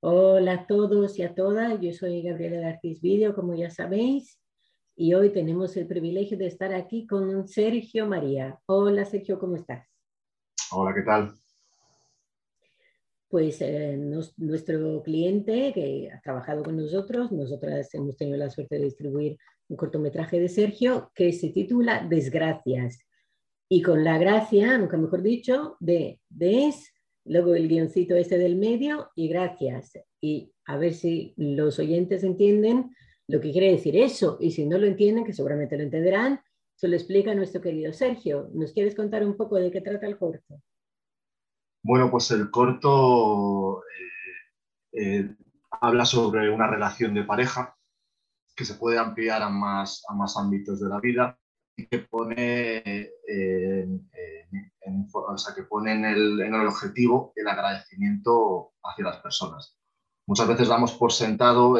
Hola a todos y a todas, yo soy Gabriela Garcís Video, como ya sabéis, y hoy tenemos el privilegio de estar aquí con Sergio María. Hola Sergio, ¿cómo estás? Hola, ¿qué tal? Pues eh, nuestro cliente que ha trabajado con nosotros, nosotras hemos tenido la suerte de distribuir un cortometraje de Sergio que se titula Desgracias. Y con la gracia, nunca mejor dicho, de des, luego el guioncito este del medio y gracias. Y a ver si los oyentes entienden lo que quiere decir eso. Y si no lo entienden, que seguramente lo entenderán, se lo explica nuestro querido Sergio. ¿Nos quieres contar un poco de qué trata el corto? Bueno, pues el corto eh, eh, habla sobre una relación de pareja que se puede ampliar a más, a más ámbitos de la vida que pone, eh, o sea, que pone en, el, en el objetivo el agradecimiento hacia las personas. Muchas veces damos por sentado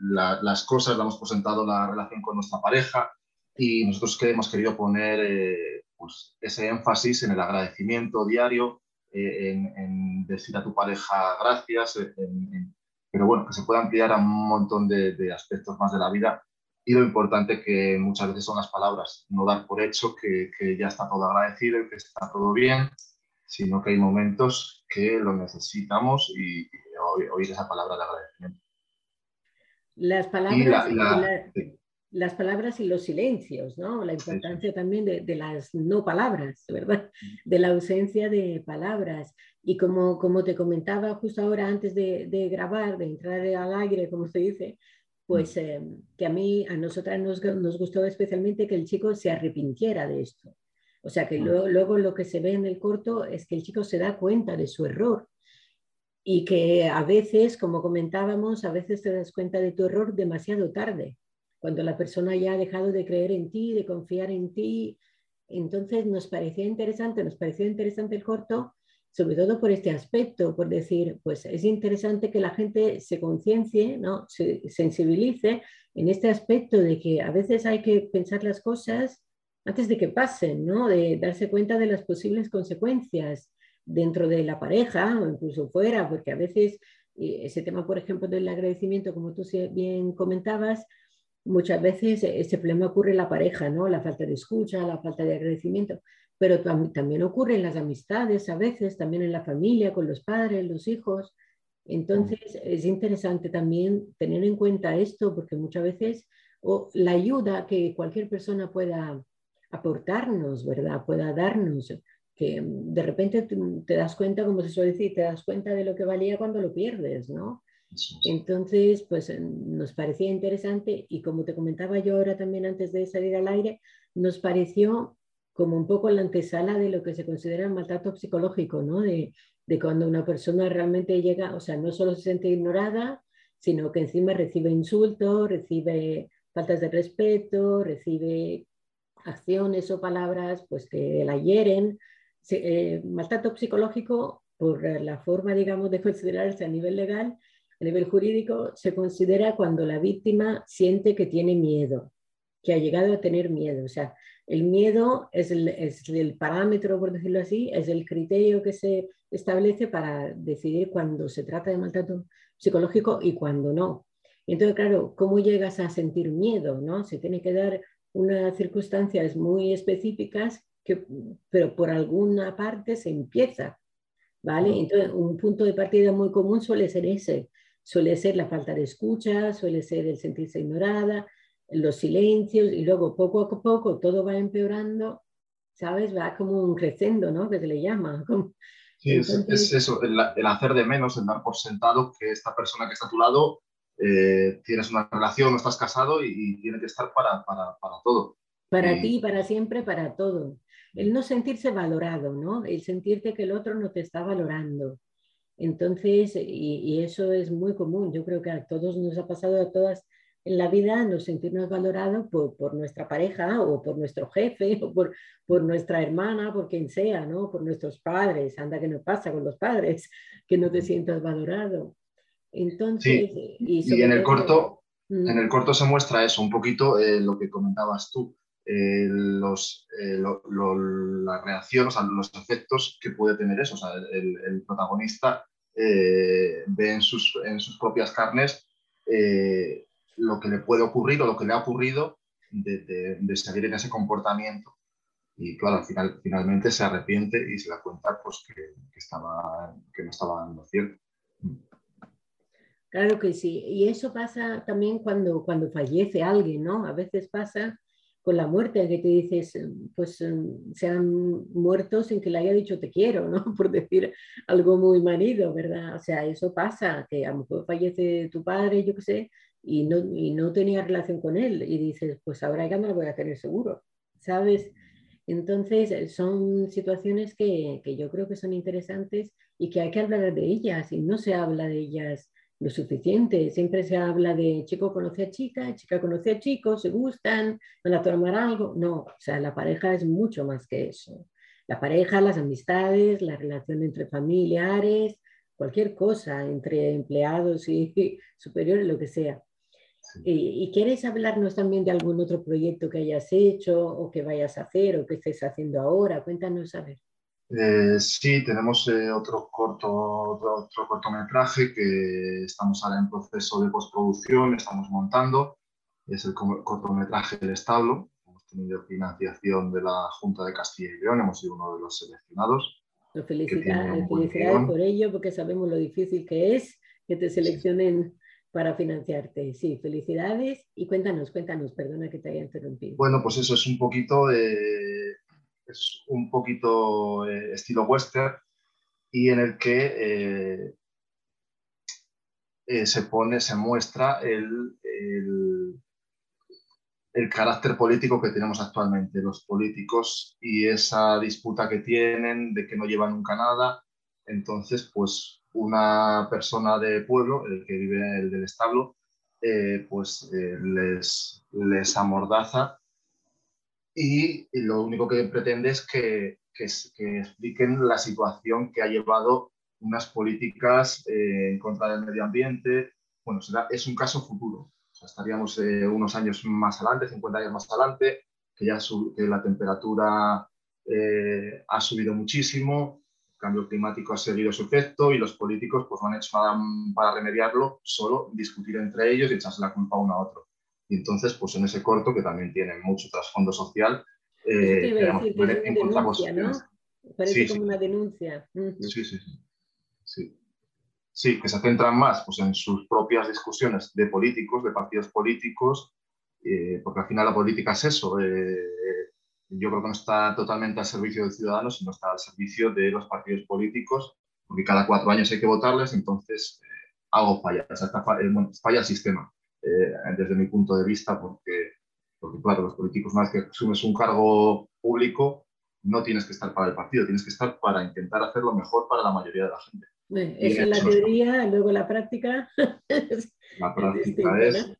las cosas, damos por sentado la relación con nuestra pareja y nosotros que hemos querido poner pues, ese énfasis en el agradecimiento diario, eh, en, decir a tu pareja gracias, pero bueno, que se puede ampliar a un montón de, aspectos más de la vida y lo importante que muchas veces son las palabras, no dar por hecho que, ya está todo agradecido y que está todo bien, sino que hay momentos que lo necesitamos y, oír, esa palabra de agradecimiento. Las palabras, las palabras y los silencios, ¿no? La importancia también de, las no palabras, ¿verdad? De la ausencia de palabras. Y como, como te comentaba justo ahora antes de, grabar, de entrar al aire, como se dice, pues eh, que a mí, a nosotras nos, nos, gustó especialmente que el chico se arrepintiera de esto. O sea, que luego, luego lo que se ve en el corto es que el chico se da cuenta de su error y que a veces, como comentábamos, a veces te das cuenta de tu error demasiado tarde cuando la persona ya ha dejado de creer en ti, de confiar en ti. Entonces nos parecía interesante, nos pareció interesante el corto, sobre todo por este aspecto, por decir, pues es interesante que la gente se conciencie, ¿no? se sensibilice en este aspecto de que a veces hay que pensar las cosas antes de que pasen, ¿no? de darse cuenta de las posibles consecuencias dentro de la pareja o incluso fuera, porque a veces ese tema, por ejemplo, del agradecimiento, como tú bien comentabas, muchas veces ese problema ocurre en la pareja, ¿no? La falta de escucha, la falta de agradecimiento, pero también ocurre en las amistades, a veces, también en la familia, con los padres, los hijos. Entonces, es interesante también tener en cuenta esto, porque muchas veces o la ayuda que cualquier persona pueda aportarnos, ¿verdad? Pueda darnos, que de repente te das cuenta, como se suele decir, te das cuenta de lo que valía cuando lo pierdes, ¿no? Entonces, pues eh, nos parecía interesante y como te comentaba yo ahora también antes de salir al aire, nos pareció como un poco la antesala de lo que se considera el maltrato psicológico, ¿no? De, cuando una persona realmente llega, o sea, no solo se siente ignorada, sino que encima recibe insultos, recibe faltas de respeto, recibe acciones o palabras pues que la hieren. Eh, maltrato psicológico, por la forma, digamos, de considerarse a nivel legal, a nivel jurídico se considera cuando la víctima siente que tiene miedo, que ha llegado a tener miedo. O sea, el miedo es el, parámetro, por decirlo así, es el criterio que se establece para decidir cuando se trata de maltrato psicológico y cuando no. Entonces, claro, ¿cómo llegas a sentir miedo? ¿no? Se tiene que dar unas circunstancias muy específicas, que, pero por alguna parte se empieza. ¿vale? Entonces, un punto de partida muy común suele ser ese, Suele ser la falta de escucha, suele ser el sentirse ignorada, los silencios y luego poco a poco todo va empeorando, ¿sabes? Va como un creciendo, ¿no? Que se le llama. Sí, es, eso, el, hacer de menos, el dar por sentado que esta persona que está a tu lado eh, tienes una relación, no estás casado y, tiene que estar para, para, para todo. Para ti, para siempre, para todo. El no sentirse valorado, ¿no? El sentirte que el otro no te está valorando. Entonces, y, eso es muy común, yo creo que a todos nos ha pasado, a todas en la vida, nos sentirnos valorados por, nuestra pareja o por nuestro jefe o por, por, nuestra hermana, por quien sea, ¿no? Por nuestros padres. Anda que no pasa con los padres, que no te sientas valorado. Entonces, y, en el corto, en el corto se muestra eso, un poquito eh, lo que comentabas tú, eh, los, eh, la reacción, o sea, los efectos que puede tener eso. O sea, el, protagonista ve en sus, en sus, propias carnes lo que le puede ocurrir o lo que le ha ocurrido de, de, seguir en ese comportamiento. Y claro, al final, finalmente se arrepiente y se da cuenta pues, que, que, estaba, que no estaba dando cierto. Claro que sí. Y eso pasa también cuando, cuando fallece alguien, ¿no? A veces pasa con la muerte, que te dices, pues se han muerto sin que le haya dicho te quiero, ¿no? Por decir algo muy manido, ¿verdad? O sea, eso pasa, que a lo mejor fallece tu padre, yo qué sé, y no, y no tenía relación con él. Y dices, pues ahora ya no lo voy a tener seguro, ¿sabes? Entonces, son situaciones que, que yo creo que son interesantes y que hay que hablar de ellas, y no se habla de ellas lo suficiente. Siempre se habla de chico conoce a chica, chica conoce a chico, se gustan, van a tomar algo. No, o sea, la pareja es mucho más que eso. La pareja, las amistades, la relación entre familiares, cualquier cosa, entre empleados y superiores, lo que sea. ¿Y, quieres hablarnos también de algún otro proyecto que hayas hecho o que vayas a hacer o que estés haciendo ahora? Cuéntanos a ver. Eh, sí, tenemos eh, otro, corto, otro, cortometraje que estamos ahora en proceso de postproducción, estamos montando. Es el cortometraje del establo. Hemos tenido financiación de la Junta de Castilla y León, hemos sido uno de los seleccionados. Felicidades, felicidades por ello, porque sabemos lo difícil que es que te seleccionen para financiarte. Sí, felicidades y cuéntanos, cuéntanos, perdona que te haya interrumpido. Bueno, pues eso es un poquito... Eh, es un poquito eh, estilo western y en el que eh, se pone, se muestra el, el, carácter político que tenemos actualmente, los políticos y esa disputa que tienen de que no llevan nunca nada. Entonces, pues una persona de pueblo, el que vive el del establo, pues les, les amordaza y lo único que pretende es que, que, expliquen la situación que ha llevado unas políticas eh, en contra del medio ambiente. Bueno, será, es un caso futuro. estaríamos eh, unos años más adelante, 50 años más adelante, que ya que la temperatura eh, ha subido muchísimo, cambio climático ha seguido su efecto y los políticos pues, no han hecho nada para remediarlo, solo discutir entre ellos y echarse la culpa uno a otro. Y entonces, pues en ese corto, que también tiene mucho trasfondo social, eh, decir, que denuncia, ¿no? Parece como una denuncia. sí, sí, sí, sí. que se centran más pues, en sus propias discusiones de políticos, de partidos políticos, eh, porque al final la política es eso. Eh, yo creo que no está totalmente al servicio del ciudadano, sino está al servicio de los partidos políticos, porque cada cuatro años hay que votarles, entonces algo falla, o sea, falla el sistema. Eh, desde mi punto de vista, porque, porque, claro, los políticos, una vez que asumes un cargo público, no tienes que estar para el partido, tienes que estar para intentar hacer lo mejor para la mayoría de la gente. eso es la teoría, luego la práctica. La práctica es,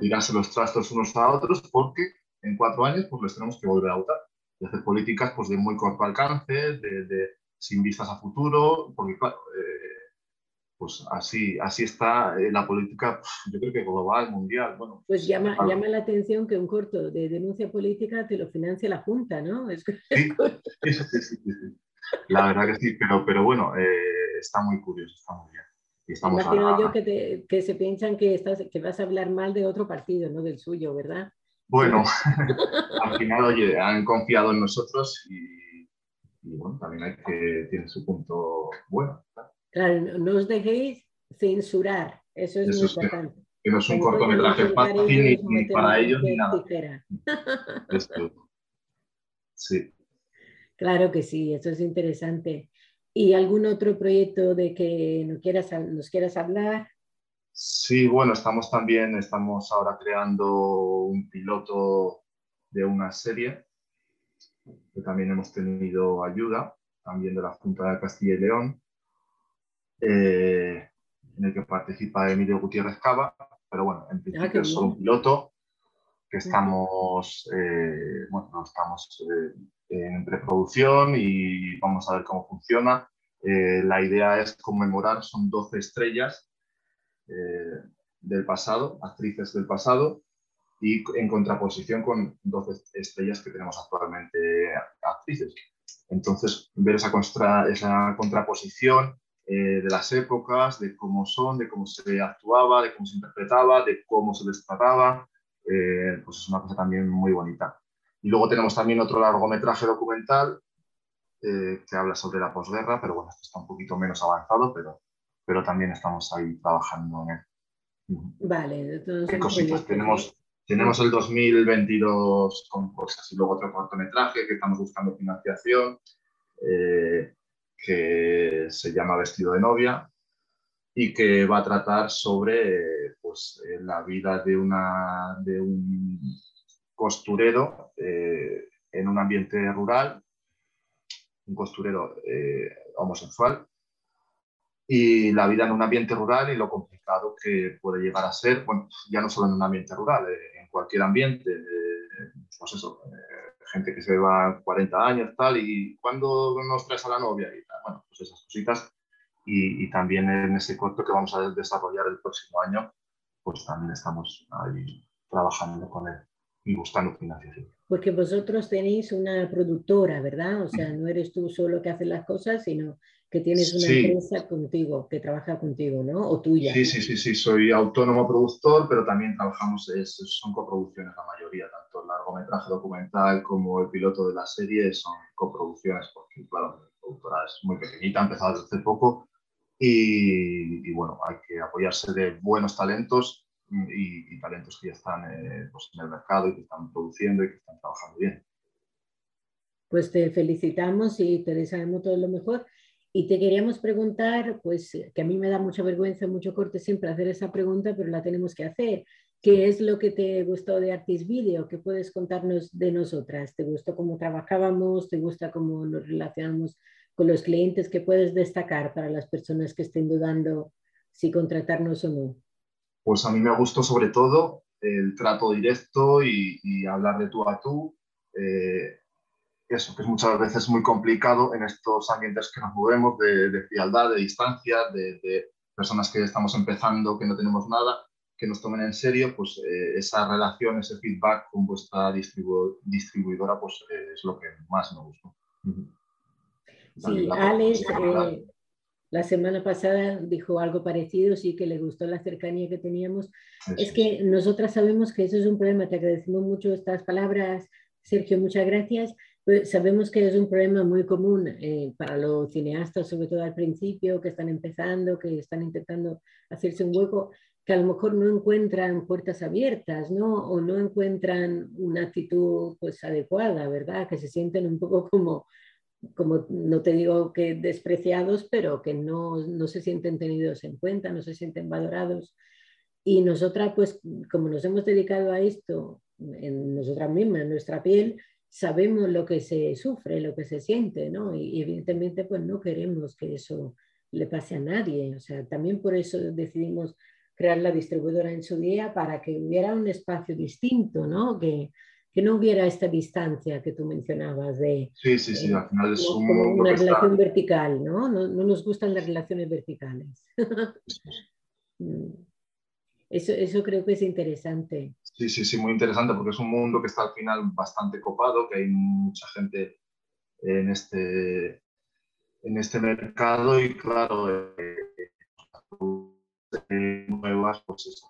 tirarse los trastos unos a otros porque en cuatro años pues les tenemos que volver a votar y hacer políticas pues, de muy corto alcance, de, de sin vistas a futuro, porque claro, eh, pues así, así está eh, la política, yo creo que global, mundial. Bueno, pues llama, llama la atención que un corto de denuncia política te lo financia la Junta, ¿no? Sí, sí, sí, sí, La verdad que sí, pero, pero bueno, eh, está muy curioso, está muy bien. Y Imagino yo que, que, se piensan que, estás, que vas a hablar mal de otro partido, no del suyo, ¿verdad? Bueno, al final, oye, han confiado en nosotros y, y bueno, también hay que, tiene su punto bueno. Claro, no os dejéis censurar, eso es muy importante. Que no es un cortometraje fácil ni, para ellos ni nada. Sí. Claro que sí, eso es interesante. ¿Y algún otro proyecto de que nos quieras, nos quieras hablar? Sí, bueno, estamos también, estamos ahora creando un piloto de una serie, que también hemos tenido ayuda, también de la Junta de Castilla y León, eh, en el que participa Emilio Gutiérrez Cava, pero bueno, en ah, principio es solo un piloto que estamos, eh, bueno, estamos eh, en preproducción y vamos a ver cómo funciona. la idea es conmemorar, son 12 estrellas del pasado, actrices del pasado, y en contraposición con 12 estrellas que tenemos actualmente actrices. Entonces, ver esa, esa contraposición eh, de las épocas, de cómo son, de cómo se actuaba, de cómo se interpretaba, de cómo se les trataba. Eh, pues es una cosa también muy bonita. Y luego tenemos también otro largometraje documental eh, que habla sobre la posguerra, pero bueno, esto está un poquito menos avanzado, pero, pero también estamos ahí trabajando en él. Vale, entonces... cositas? Tenemos, tenemos el 2022 con cosas y luego otro cortometraje que estamos buscando financiación que se llama Vestido de novia y que va a tratar sobre pues, eh, la vida de, una, de un costurero eh, en un ambiente rural, un costurero eh, homosexual, y la vida en un ambiente rural y lo complicado que puede llegar a ser, bueno, ya no solo en un ambiente rural, en cualquier ambiente, pues eso, gente que se va 40 años, tal, y cuando nos traes a la novia? Y bueno, pues esas cositas. Y, también en ese corto que vamos a desarrollar el próximo año, pues también estamos ahí trabajando con él y buscando financiación. Porque vosotros tenéis una productora, ¿verdad? O sea, no eres tú solo que haces las cosas, sino que tienes una empresa contigo, que trabaja contigo, ¿no? O tuya. Sí, sí, sí, sí, soy autónomo productor, pero también trabajamos, son coproducciones la mayoría, tanto el largometraje documental como el piloto de la serie son coproducciones, porque claro, la productora es muy pequeñita, ha empezado desde hace poco y, bueno, hay que apoyarse de buenos talentos y, talentos que ya están eh, pues, en el mercado y que están produciendo y que están trabajando bien. Pues te felicitamos y te deseamos todo lo mejor. Y te queríamos preguntar, pues que a mí me da mucha vergüenza, mucho corte siempre hacer esa pregunta, pero la tenemos que hacer. ¿Qué es lo que te gustó de Artis Video? ¿Qué puedes contarnos de nosotras? ¿Te gustó cómo trabajábamos? ¿Te gusta cómo nos relacionamos con los clientes? ¿Qué puedes destacar para las personas que estén dudando si contratarnos o no? Pues a mí me gustó sobre todo el trato directo y, hablar de tú a tú. Eh, eso, que es muchas veces muy complicado en estos ambientes que nos movemos, de, de frialdad, de distancia, de, personas que estamos empezando, que no tenemos nada, que nos tomen en serio, pues eh, esa relación, ese feedback con vuestra distribuidora, pues eh, es lo que más me gustó. Sí, Alex, eh, la semana pasada dijo algo parecido, sí que le gustó la cercanía que teníamos. Es que nosotras sabemos que eso es un problema, te agradecemos mucho estas palabras, Sergio, muchas gracias, sabemos que es un problema muy común eh, para los cineastas, sobre todo al principio, que están empezando, que están intentando hacerse un hueco, que a lo mejor no encuentran puertas abiertas, ¿no? O no encuentran una actitud pues adecuada, ¿verdad? Que se sienten un poco como, como no te digo que despreciados, pero que no, no se sienten tenidos en cuenta, no se sienten valorados. Y nosotras, pues como nos hemos dedicado a esto, en nosotras mismas, en nuestra piel, sabemos lo que se sufre, lo que se siente, ¿no? Y, evidentemente pues no queremos que eso le pase a nadie. O sea, también por eso decidimos crear la distribuidora en su día para que hubiera un espacio distinto, ¿no? Que, que no hubiera esta distancia que tú mencionabas de... Sí, sí, sí, al final es una relación vertical, ¿no? ¿no? ¿no? nos gustan las relaciones verticales. Mm. Eso, eso creo que es interesante. Sí, sí, sí, muy interesante porque es un mundo que está al final bastante copado, que hay mucha gente en este, en este mercado y claro, eh, nuevas, pues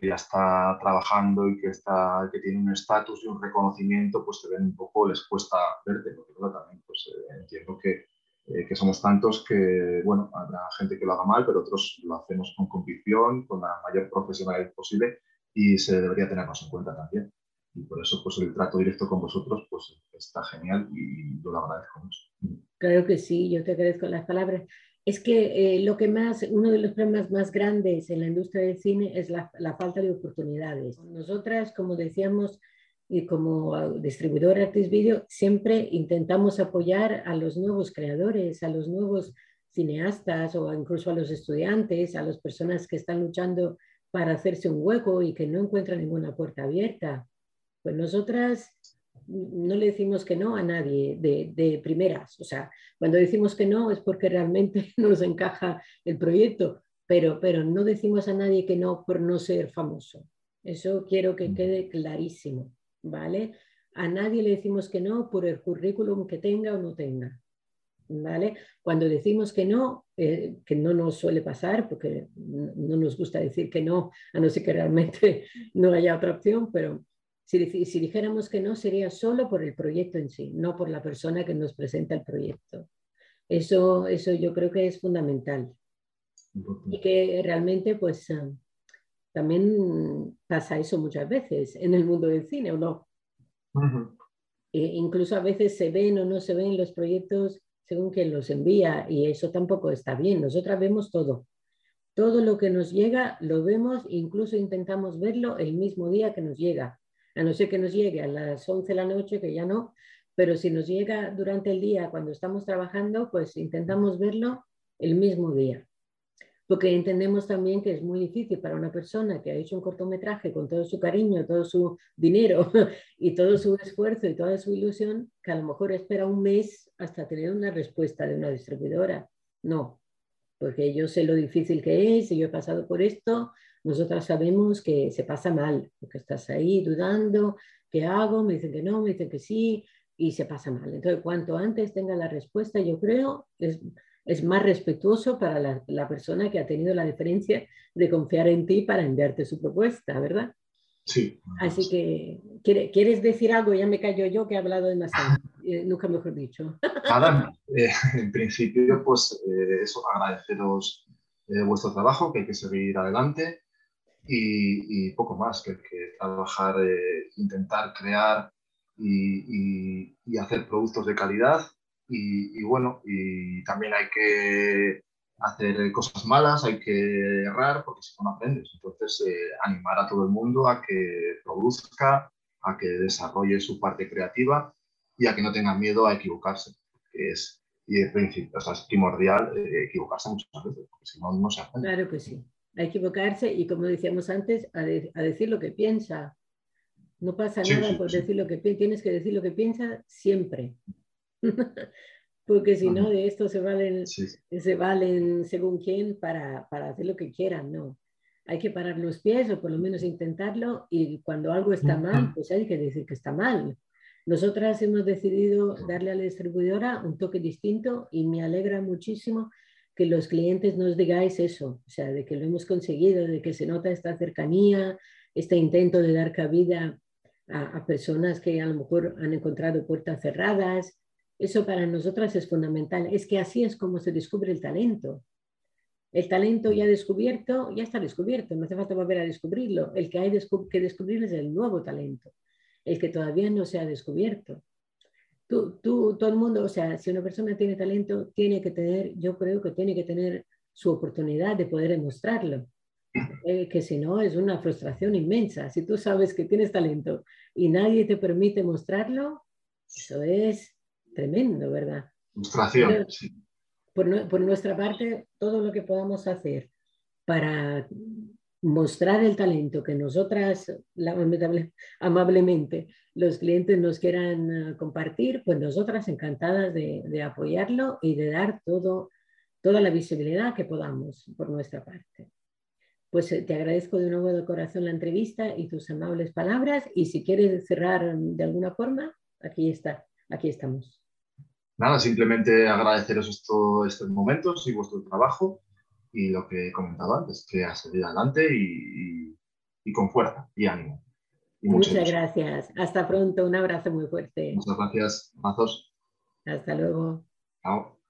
que ya está trabajando y que, está, que tiene un estatus y un reconocimiento, pues te ven un poco, les cuesta verte, porque también pues, eh, entiendo que eh, que somos tantos que, bueno, habrá gente que lo haga mal, pero otros lo hacemos con convicción, con la mayor profesionalidad posible y se debería tenernos en cuenta también. Y por eso, pues el trato directo con vosotros, pues está genial y yo lo agradezco mucho. Claro que sí, yo te agradezco las palabras. Es que eh, lo que más, uno de los problemas más grandes en la industria del cine es la, la falta de oportunidades. Nosotras, como decíamos, y como distribuidor Artis Video siempre intentamos apoyar a los nuevos creadores, a los nuevos cineastas o incluso a los estudiantes, a las personas que están luchando para hacerse un hueco y que no encuentran ninguna puerta abierta. Pues nosotras no le decimos que no a nadie de, de primeras. O sea, cuando decimos que no es porque realmente no nos encaja el proyecto, pero, pero no decimos a nadie que no por no ser famoso. Eso quiero que quede clarísimo. ¿vale? A nadie le decimos que no por el currículum que tenga o no tenga. ¿vale? Cuando decimos que no, eh, que no nos suele pasar, porque no nos gusta decir que no, a no ser que realmente no haya otra opción, pero si, si dijéramos que no, sería solo por el proyecto en sí, no por la persona que nos presenta el proyecto. Eso, eso yo creo que es fundamental. Y que realmente, pues, ah, también pasa eso muchas veces en el mundo del cine, ¿o no? e incluso a veces se ven o no se ven los proyectos según quien los envía y eso tampoco está bien. Nosotras vemos todo. Todo lo que nos llega lo vemos, incluso intentamos verlo el mismo día que nos llega. A no ser que nos llegue a las 11 de la noche, que ya no, pero si nos llega durante el día cuando estamos trabajando, pues intentamos verlo el mismo día. Porque entendemos también que es muy difícil para una persona que ha hecho un cortometraje con todo su cariño, todo su dinero y todo su esfuerzo y toda su ilusión, que a lo mejor espera un mes hasta tener una respuesta de una distribuidora. No, porque yo sé lo difícil que es y yo he pasado por esto. Nosotras sabemos que se pasa mal, porque estás ahí dudando, ¿qué hago? Me dicen que no, me dicen que sí, y se pasa mal. Entonces, cuanto antes tenga la respuesta, yo creo, es, es más respetuoso para la, la, persona que ha tenido la diferencia de confiar en ti para enviarte su propuesta, ¿verdad? Sí. Así que, ¿quieres decir algo? Ya me callo yo que he hablado demasiado, eh, nunca mejor dicho. Nada, eh, en principio, pues eh, eso, agradeceros vuestro trabajo, que hay que seguir adelante y, y poco más, que, que trabajar, intentar crear y, y, y, hacer productos de calidad y, bueno, y también hay que hacer cosas malas, hay que errar, porque si no, aprendes. Entonces, eh, animar a todo el mundo a que produzca, a que desarrolle su parte creativa y a que no tenga miedo a equivocarse, que es, y es, o sea, es primordial eh, equivocarse muchas veces, porque si no, no se aprende. Claro que sí. A equivocarse y, como decíamos antes, a, de, a decir lo que piensa. No pasa sí, nada sí, por sí. decir lo que tienes que decir lo que piensa siempre. porque si no, de esto se valen, sí. se valen según quién para, para, hacer lo que quieran, no. Hay que parar los pies o por lo menos intentarlo y cuando algo está mal, pues hay que decir que está mal. Nosotras hemos decidido darle a la distribuidora un toque distinto y me alegra muchísimo que los clientes nos digáis eso, o sea, de que lo hemos conseguido, de que se nota esta cercanía, este intento de dar cabida a, a personas que a lo mejor han encontrado puertas cerradas, eso para nosotras es fundamental. Es que así es como se descubre el talento. El talento ya descubierto, ya está descubierto, no hace falta volver a descubrirlo. El que hay que descubrir es el nuevo talento, el que todavía no se ha descubierto. Tú, tú, todo el mundo, o sea, si una persona tiene talento, tiene que tener, yo creo que tiene que tener su oportunidad de poder demostrarlo. Eh, que si no es una frustración inmensa. Si tú sabes que tienes talento y nadie te permite mostrarlo, eso es tremendo, ¿verdad? Frustración, sí. Por, por, nuestra parte, todo lo que podamos hacer para mostrar el talento que nosotras, amablemente, los clientes nos quieran uh, compartir, pues nosotras encantadas de, de, apoyarlo y de dar todo, toda la visibilidad que podamos por nuestra parte. Pues eh, te agradezco de nuevo de corazón la entrevista y tus amables palabras y si quieres cerrar de alguna forma, aquí está, aquí estamos nada, simplemente agradeceros esto, estos momentos y vuestro trabajo y lo que he comentado antes, que ha seguido adelante y, y, y, con fuerza y ánimo. Y muchas, muchas gracias. Hasta pronto. Un abrazo muy fuerte. Muchas gracias. Abrazos. Hasta luego. Chao.